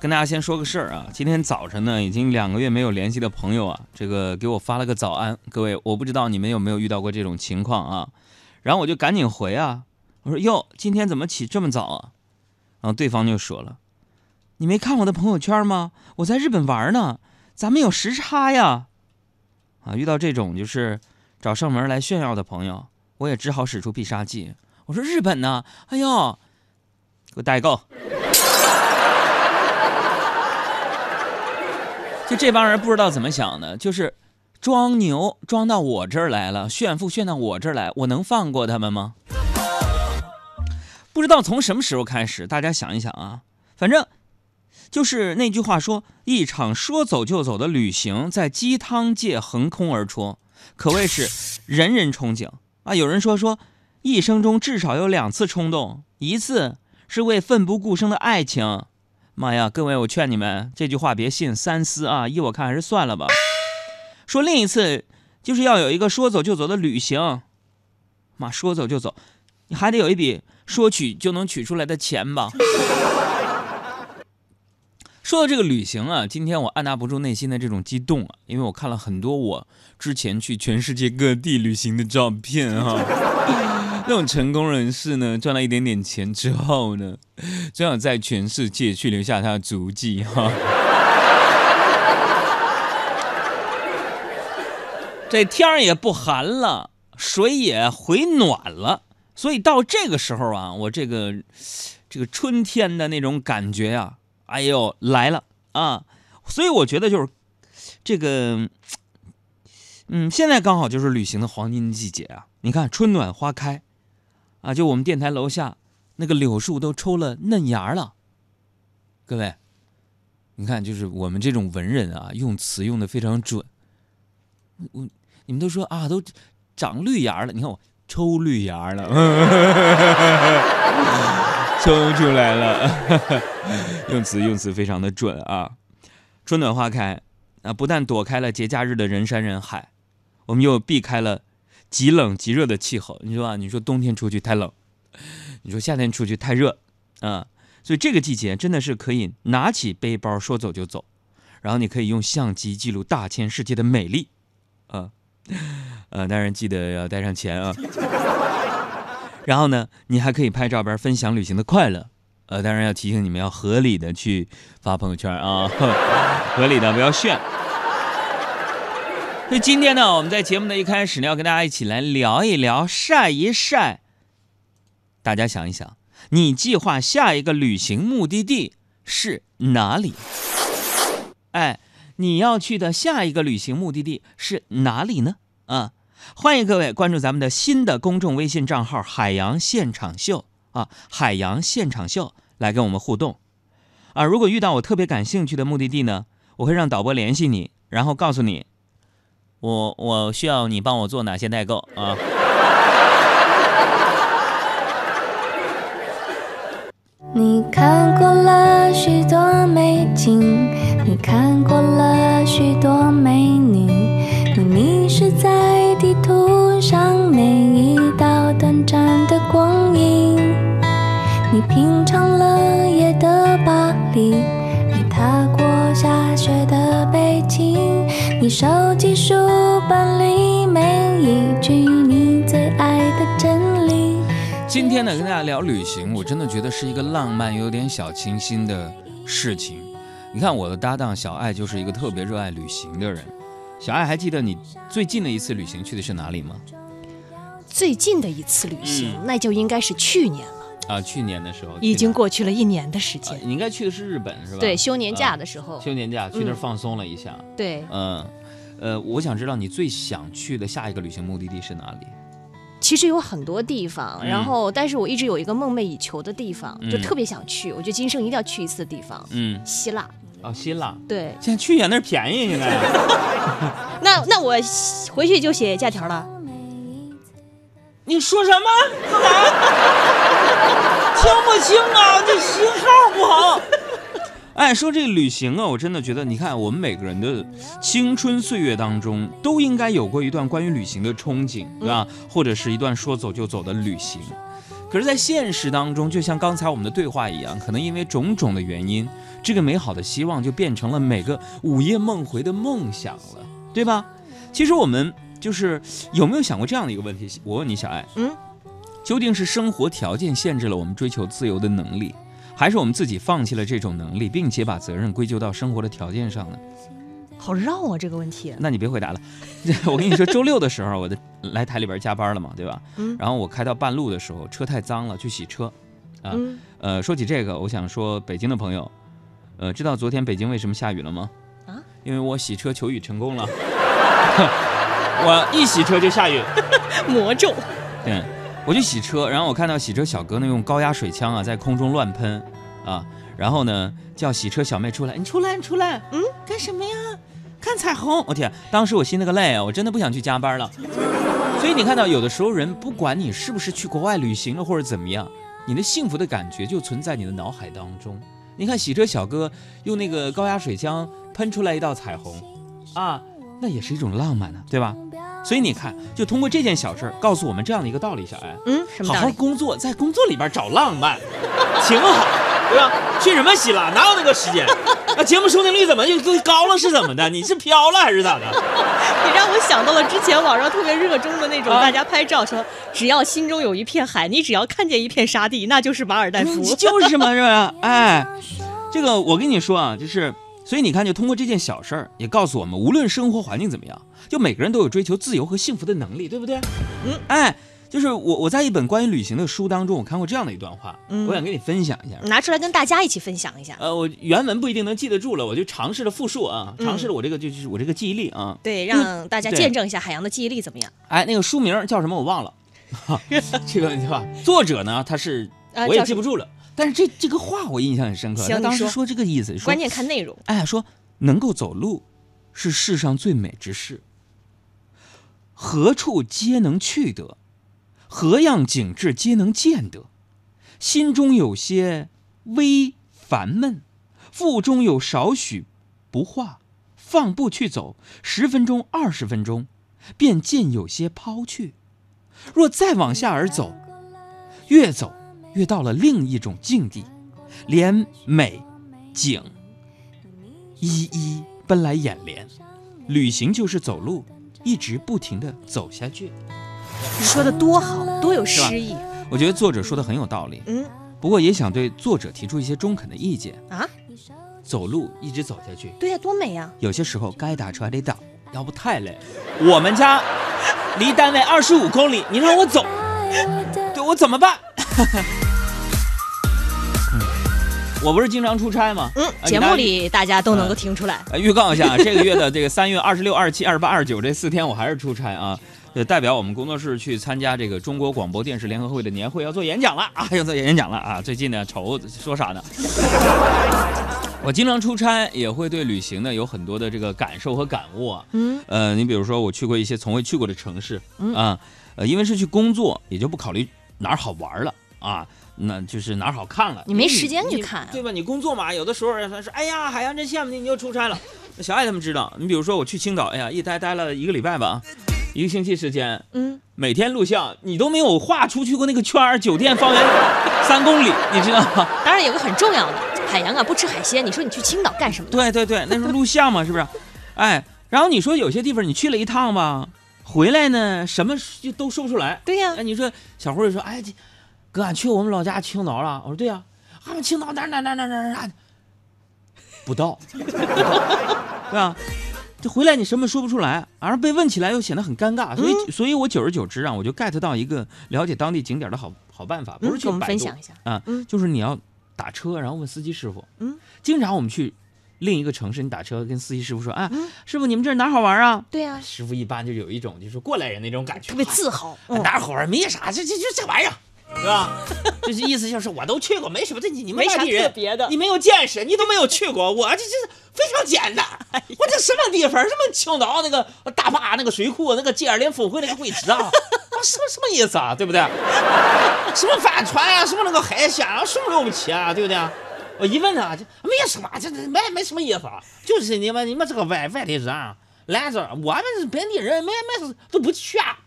跟大家先说个事儿啊，今天早晨呢，已经两个月没有联系的朋友啊，这个给我发了个早安。各位，我不知道你们有没有遇到过这种情况啊？然后我就赶紧回啊，我说哟，今天怎么起这么早啊？然后对方就说了，你没看我的朋友圈吗？我在日本玩呢，咱们有时差呀。啊，遇到这种就是找上门来炫耀的朋友，我也只好使出必杀技。我说日本呢？哎呦，给我代购。就这帮人不知道怎么想的，就是装牛装到我这儿来了，炫富炫到我这儿来，我能放过他们吗？不知道从什么时候开始，大家想一想啊，反正就是那句话说，一场说走就走的旅行在鸡汤界横空而出，可谓是人人憧憬啊。有人说说，一生中至少有两次冲动，一次是为奋不顾身的爱情。妈呀，各位，我劝你们这句话别信，三思啊！依我看，还是算了吧。说另一次，就是要有一个说走就走的旅行。妈，说走就走，你还得有一笔说取就能取出来的钱吧？说到这个旅行啊，今天我按捺不住内心的这种激动啊，因为我看了很多我之前去全世界各地旅行的照片哈。这种成功人士呢，赚了一点点钱之后呢，就想在全世界去留下他的足迹哈。这天儿也不寒了，水也回暖了，所以到这个时候啊，我这个这个春天的那种感觉呀，哎呦来了啊！所以我觉得就是这个，嗯，现在刚好就是旅行的黄金季节啊！你看春暖花开。啊，就我们电台楼下那个柳树都抽了嫩芽了。各位，你看，就是我们这种文人啊，用词用的非常准。我你们都说啊，都长绿芽了，你看我抽绿芽了，抽出来了，用词用词非常的准啊。春暖花开啊，不但躲开了节假日的人山人海，我们又避开了。极冷极热的气候，你说啊？你说冬天出去太冷，你说夏天出去太热，啊，所以这个季节真的是可以拿起背包说走就走，然后你可以用相机记录大千世界的美丽，啊，呃，当然记得要带上钱啊。然后呢，你还可以拍照片分享旅行的快乐，呃，当然要提醒你们要合理的去发朋友圈啊，合理的不要炫。所以今天呢，我们在节目的一开始呢，要跟大家一起来聊一聊、晒一晒。大家想一想，你计划下一个旅行目的地是哪里？哎，你要去的下一个旅行目的地是哪里呢？啊，欢迎各位关注咱们的新的公众微信账号“海洋现场秀”啊，“海洋现场秀”来跟我们互动。啊，如果遇到我特别感兴趣的目的地呢，我会让导播联系你，然后告诉你。我我需要你帮我做哪些代购啊？你看过了许多美景，你看过了许多美女，你迷失在地图上每一道短暂的光影，你品尝今天呢，跟大家聊旅行，我真的觉得是一个浪漫又有点小清新的事情。你看，我的搭档小爱就是一个特别热爱旅行的人。小爱，还记得你最近的一次旅行去的是哪里吗？最近的一次旅行，那就应该是去年了。啊，去年的时候已经过去了一年的时间。你应该去的是日本是吧？对，休年假的时候。休年假去那儿放松了一下。对，嗯，呃，我想知道你最想去的下一个旅行目的地是哪里？其实有很多地方，然后，但是我一直有一个梦寐以求的地方，就特别想去，我觉得今生一定要去一次的地方。嗯，希腊。哦，希腊。对。现在去呀，那儿便宜，现在。那那我回去就写假条了。你说什么？干嘛？听不清啊，这信号不好。哎，说这个旅行啊，我真的觉得，你看我们每个人的青春岁月当中，都应该有过一段关于旅行的憧憬，对吧？或者是一段说走就走的旅行。可是，在现实当中，就像刚才我们的对话一样，可能因为种种的原因，这个美好的希望就变成了每个午夜梦回的梦想了，对吧？其实我们就是有没有想过这样的一个问题？我问你，小爱，嗯，究竟是生活条件限制了我们追求自由的能力，还是我们自己放弃了这种能力，并且把责任归咎到生活的条件上呢？好绕啊，这个问题。那你别回答了。我跟你说，周六的时候，我的来台里边加班了嘛，对吧？嗯。然后我开到半路的时候，车太脏了，去洗车。啊。呃，说起这个，我想说，北京的朋友，呃，知道昨天北京为什么下雨了吗？啊。因为我洗车求雨成功了。我一洗车就下雨。魔咒。对，我去洗车，然后我看到洗车小哥呢用高压水枪啊在空中乱喷，啊，然后呢叫洗车小妹出来，你出来，你出来，嗯，干什么呀？看彩虹，我天！当时我心那个累啊，我真的不想去加班了。所以你看到，有的时候人不管你是不是去国外旅行了或者怎么样，你的幸福的感觉就存在你的脑海当中。你看洗车小哥用那个高压水枪喷出来一道彩虹，啊，那也是一种浪漫呢，对吧？所以你看，就通过这件小事告诉我们这样的一个道理：小艾，嗯，好好工作，在工作里边找浪漫，挺好，对吧？去什么希腊？哪有那个时间？那节目收听率怎么就就高了？是怎么的？你是飘了还是咋的？你让我想到了之前网上特别热衷的那种，大家拍照说，只要心中有一片海，你只要看见一片沙地，那就是马尔代夫。就是嘛，是吧？哎，这个我跟你说啊，就是。所以你看，就通过这件小事儿，也告诉我们，无论生活环境怎么样，就每个人都有追求自由和幸福的能力，对不对？嗯，哎，就是我我在一本关于旅行的书当中，我看过这样的一段话，嗯，我想跟你分享一下，拿出来跟大家一起分享一下。呃，我原文不一定能记得住了，我就尝试了复述啊，尝试了我这个就是我这个记忆力啊。对，让大家见证一下海洋的记忆力怎么样？哎，那个书名叫什么我忘了，这个问题吧。作者呢，他是我也记不住了。但是这这个话我印象很深刻，他当时说这个意思，关键看内容。哎，说能够走路是世上最美之事，何处皆能去得，何样景致皆能见得。心中有些微烦闷，腹中有少许不化，放步去走十分钟、二十分钟，便见有些抛去。若再往下而走，越走。越到了另一种境地，连美景一一奔来眼帘。旅行就是走路，一直不停的走下去。你说的多好，多有诗意。我觉得作者说的很有道理。嗯，不过也想对作者提出一些中肯的意见啊。走路一直走下去，对呀，多美呀。有些时候该打车还得打，要不太累。我们家离单位二十五公里，你让我走，对我怎么办？我不是经常出差吗？嗯，节目里大家都能够听出来。预告一下，这个月的这个三月二十六、二十七、二十八、二十九这四天，我还是出差啊，就代表我们工作室去参加这个中国广播电视联合会的年会，要做演讲了 啊，要做演讲了啊。最近呢，愁说啥呢？我经常出差，也会对旅行呢有很多的这个感受和感悟啊。嗯，呃，你比如说我去过一些从未去过的城市，啊，呃，因为是去工作，也就不考虑哪儿好玩了啊。那就是哪儿好看了，你没时间去看，对吧？你工作嘛，有的时候他说，哎呀，海洋真羡慕你，你又出差了。小爱他们知道，你比如说我去青岛，哎呀，一待待了一个礼拜吧，一个星期时间，嗯，每天录像，你都没有画出去过那个圈儿，酒店方圆三公里，你知道吗？当然有个很重要的，海洋啊，不吃海鲜，你说你去青岛干什么？对对对，那是录像嘛，是不是？哎，然后你说有些地方你去了一趟吧，回来呢，什么就都说不出来。对呀，哎，你说小辉说，哎这。哥，俺去我们老家青岛了。我说对呀，俺们青岛哪哪哪哪哪哪，不到，对吧？这回来你什么说不出来，而被问起来又显得很尴尬，所以，所以我久而久之啊，我就 get 到一个了解当地景点的好好办法，不是去我们分享一下。啊，就是你要打车，然后问司机师傅。嗯，经常我们去另一个城市，你打车跟司机师傅说啊，师傅你们这哪好玩啊？对呀，师傅一般就有一种就是过来人那种感觉，特别自豪，哪好玩？没啥，这这就这玩意儿。是吧？就是意思就是我都去过，没什么。这你你们外地人，你没有见识，你都没有去过。我这这非常简单。我这什么地方？什么青岛那个大坝那个水库，那个接二连峰会那个会址啊？什么什么意思啊？对不对？什么帆船啊？什么那个海鲜啊？什么了不起啊？对不对？我一问他，这没什么，这这没没什么意思。啊就是你们你们这个外外地人来这，我们本地人没没都不去啊，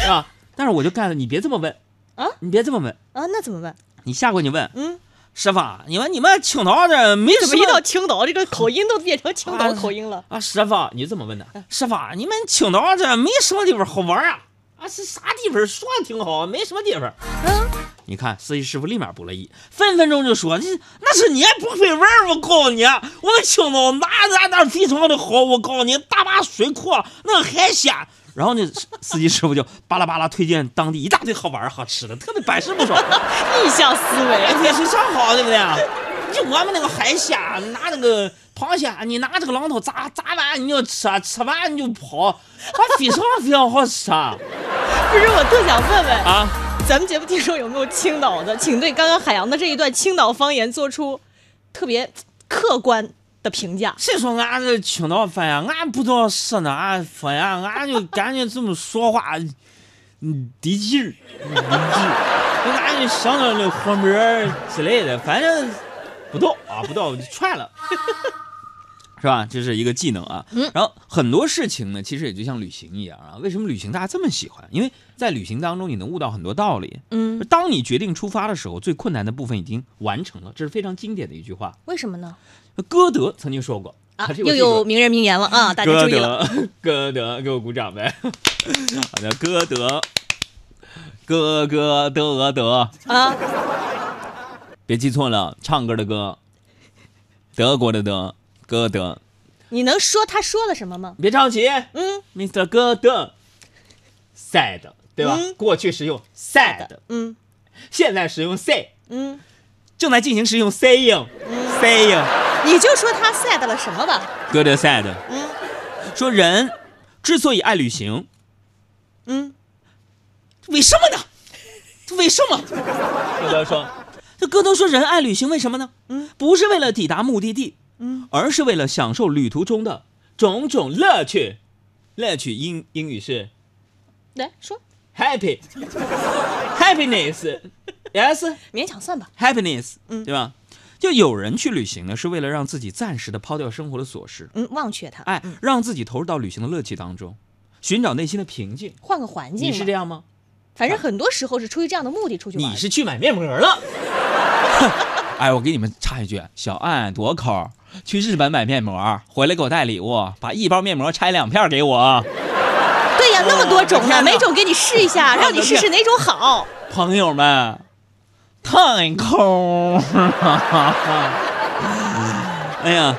是吧？但是我就干了，你别这么问。啊？你别这么问啊？那怎么问？你下回你问，嗯，师傅，你们你们青岛这没什么？一到青岛，这个口音都变成青岛口音了啊？师傅，你这么问的？师傅，你们青岛这没什么地方好玩啊？啊，是啥地方？说的挺好，没什么地方。嗯，你看司机师傅立马不乐意，分分钟就说：“你那是你不会玩我告诉你，我们青岛哪哪哪非常的好，我告诉你，大把水库，那海鲜。”然后呢，司机师傅就巴拉巴拉推荐当地一大堆好玩好吃的，特别百试不爽。逆向思维，也是想好，对不对？就我们那个海鲜，拿那个螃蟹，你拿这个榔头砸砸完，你就吃，吃完你就跑，它非常非常好吃啊。不是，我特想问问啊，咱们节目听众有没有青岛的，请对刚刚海洋的这一段青岛方言做出特别客观。评价，谁说俺是青岛方言？俺不知道是呢，俺方言，俺就感觉这么说话，嗯，得劲儿，低劲儿，俺就想到那火苗之类的，反正不到啊，不到就串了，是吧？这是一个技能啊。然后很多事情呢，其实也就像旅行一样啊。为什么旅行大家这么喜欢？因为在旅行当中，你能悟到很多道理。嗯，当你决定出发的时候，最困难的部分已经完成了，这是非常经典的一句话。为什么呢？歌德曾经说过啊，又有名人名言了啊！大家注意了，歌德，给我鼓掌呗！好的，歌德，歌歌德德啊，别记错了，唱歌的歌，德国的德，歌德。你能说他说了什么吗？别着急，嗯，Mr. 歌德，sad，对吧？过去时用 sad，嗯，现在时用 say，嗯，正在进行时用 saying，saying。你就说他 sad 了什么吧？Good sad。嗯，说人之所以爱旅行，嗯，为什么呢？为什么？歌德说，这歌德说人爱旅行为什么呢？嗯，不是为了抵达目的地，嗯，而是为了享受旅途中的种种乐趣。乐趣英英语是，来说，happy，happiness，yes，勉强算吧，happiness，嗯，对吧？就有人去旅行呢，是为了让自己暂时的抛掉生活的琐事，嗯，忘却它，哎，让自己投入到旅行的乐趣当中，寻找内心的平静，换个环境。你是这样吗？反正很多时候是出于这样的目的出去。你是去买面膜了？哎，我给你们插一句，小爱多抠，去日本买面膜，回来给我带礼物，把一包面膜拆两片给我。对呀，那么多种呢，每种给你试一下，让你试试哪种好。朋友们。太抠！哎呀，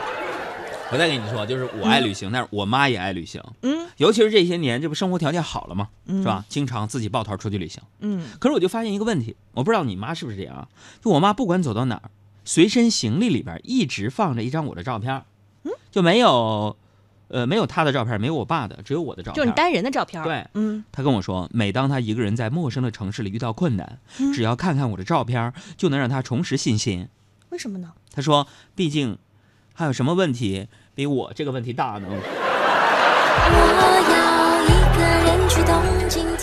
我再跟你说，就是我爱旅行，但是我妈也爱旅行。嗯，尤其是这些年，这不生活条件好了吗？是吧？经常自己抱团出去旅行。嗯，可是我就发现一个问题，我不知道你妈是不是这样啊？就我妈不管走到哪儿，随身行李里边一直放着一张我的照片，嗯，就没有。呃，没有他的照片，没有我爸的，只有我的照片，就是单人的照片。对，嗯，他跟我说，每当他一个人在陌生的城市里遇到困难，只要看看我的照片，就能让他重拾信心。为什么呢？他说，毕竟，还有什么问题比我这个问题大呢？我要一个人去东京